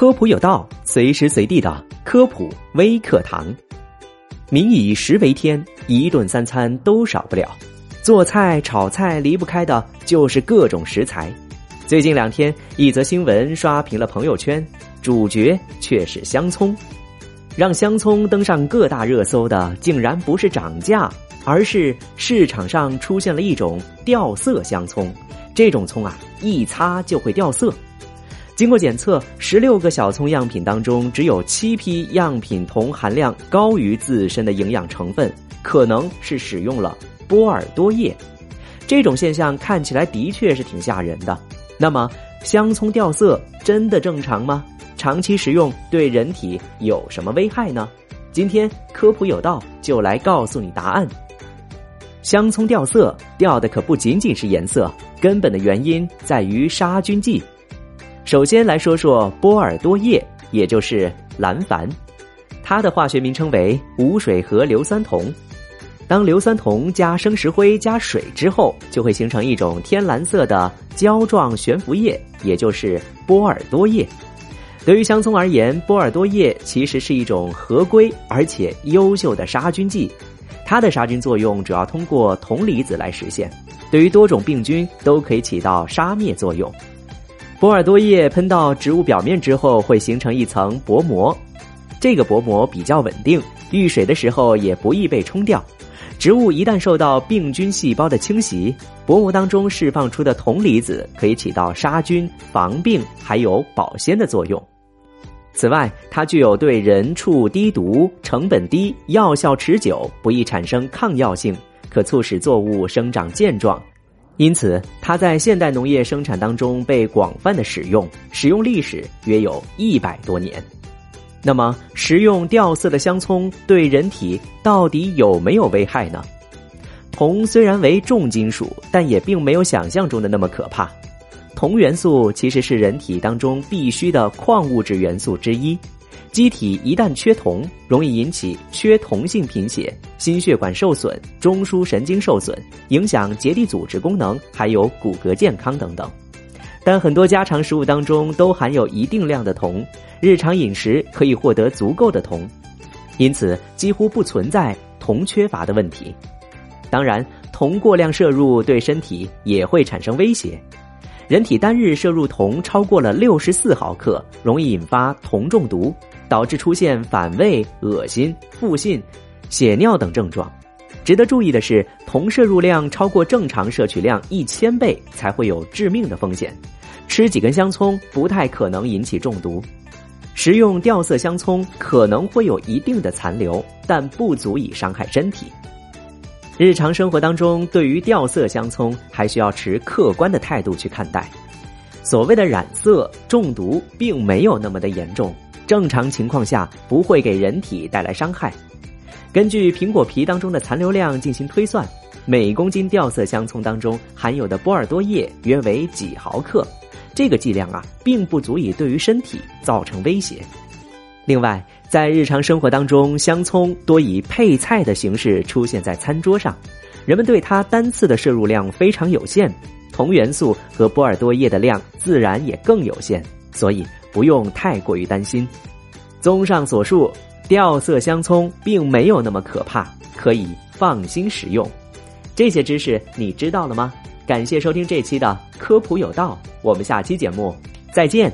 科普有道，随时随地的科普微课堂。民以食为天，一顿三餐都少不了。做菜、炒菜离不开的就是各种食材。最近两天，一则新闻刷屏了朋友圈，主角却是香葱。让香葱登上各大热搜的，竟然不是涨价，而是市场上出现了一种掉色香葱。这种葱啊，一擦就会掉色。经过检测，十六个小葱样品当中，只有七批样品铜含量高于自身的营养成分，可能是使用了波尔多液。这种现象看起来的确是挺吓人的。那么，香葱掉色真的正常吗？长期食用对人体有什么危害呢？今天科普有道就来告诉你答案。香葱掉色，掉的可不仅仅是颜色，根本的原因在于杀菌剂。首先来说说波尔多液，也就是蓝矾，它的化学名称为无水合硫酸铜。当硫酸铜加生石灰加水之后，就会形成一种天蓝色的胶状悬浮液，也就是波尔多液。对于香葱而言，波尔多液其实是一种合规而且优秀的杀菌剂，它的杀菌作用主要通过铜离子来实现，对于多种病菌都可以起到杀灭作用。波尔多液喷到植物表面之后，会形成一层薄膜。这个薄膜比较稳定，遇水的时候也不易被冲掉。植物一旦受到病菌细胞的侵袭，薄膜当中释放出的铜离子可以起到杀菌、防病还有保鲜的作用。此外，它具有对人畜低毒、成本低、药效持久、不易产生抗药性，可促使作物生长健壮。因此，它在现代农业生产当中被广泛的使用，使用历史约有一百多年。那么，食用掉色的香葱对人体到底有没有危害呢？铜虽然为重金属，但也并没有想象中的那么可怕。铜元素其实是人体当中必需的矿物质元素之一。机体一旦缺铜，容易引起缺铜性贫血、心血管受损、中枢神经受损，影响结缔组织功能，还有骨骼健康等等。但很多家常食物当中都含有一定量的铜，日常饮食可以获得足够的铜，因此几乎不存在铜缺乏的问题。当然，铜过量摄入对身体也会产生威胁。人体单日摄入铜超过了六十四毫克，容易引发铜中毒。导致出现反胃、恶心、腹泻、血尿等症状。值得注意的是，铜摄入量超过正常摄取量一千倍才会有致命的风险。吃几根香葱不太可能引起中毒。食用掉色香葱可能会有一定的残留，但不足以伤害身体。日常生活当中，对于掉色香葱还需要持客观的态度去看待。所谓的染色中毒，并没有那么的严重。正常情况下不会给人体带来伤害。根据苹果皮当中的残留量进行推算，每公斤掉色香葱当中含有的波尔多液约为几毫克，这个剂量啊，并不足以对于身体造成威胁。另外，在日常生活当中，香葱多以配菜的形式出现在餐桌上，人们对它单次的摄入量非常有限，铜元素和波尔多液的量自然也更有限，所以。不用太过于担心。综上所述，掉色香葱并没有那么可怕，可以放心食用。这些知识你知道了吗？感谢收听这期的科普有道，我们下期节目再见。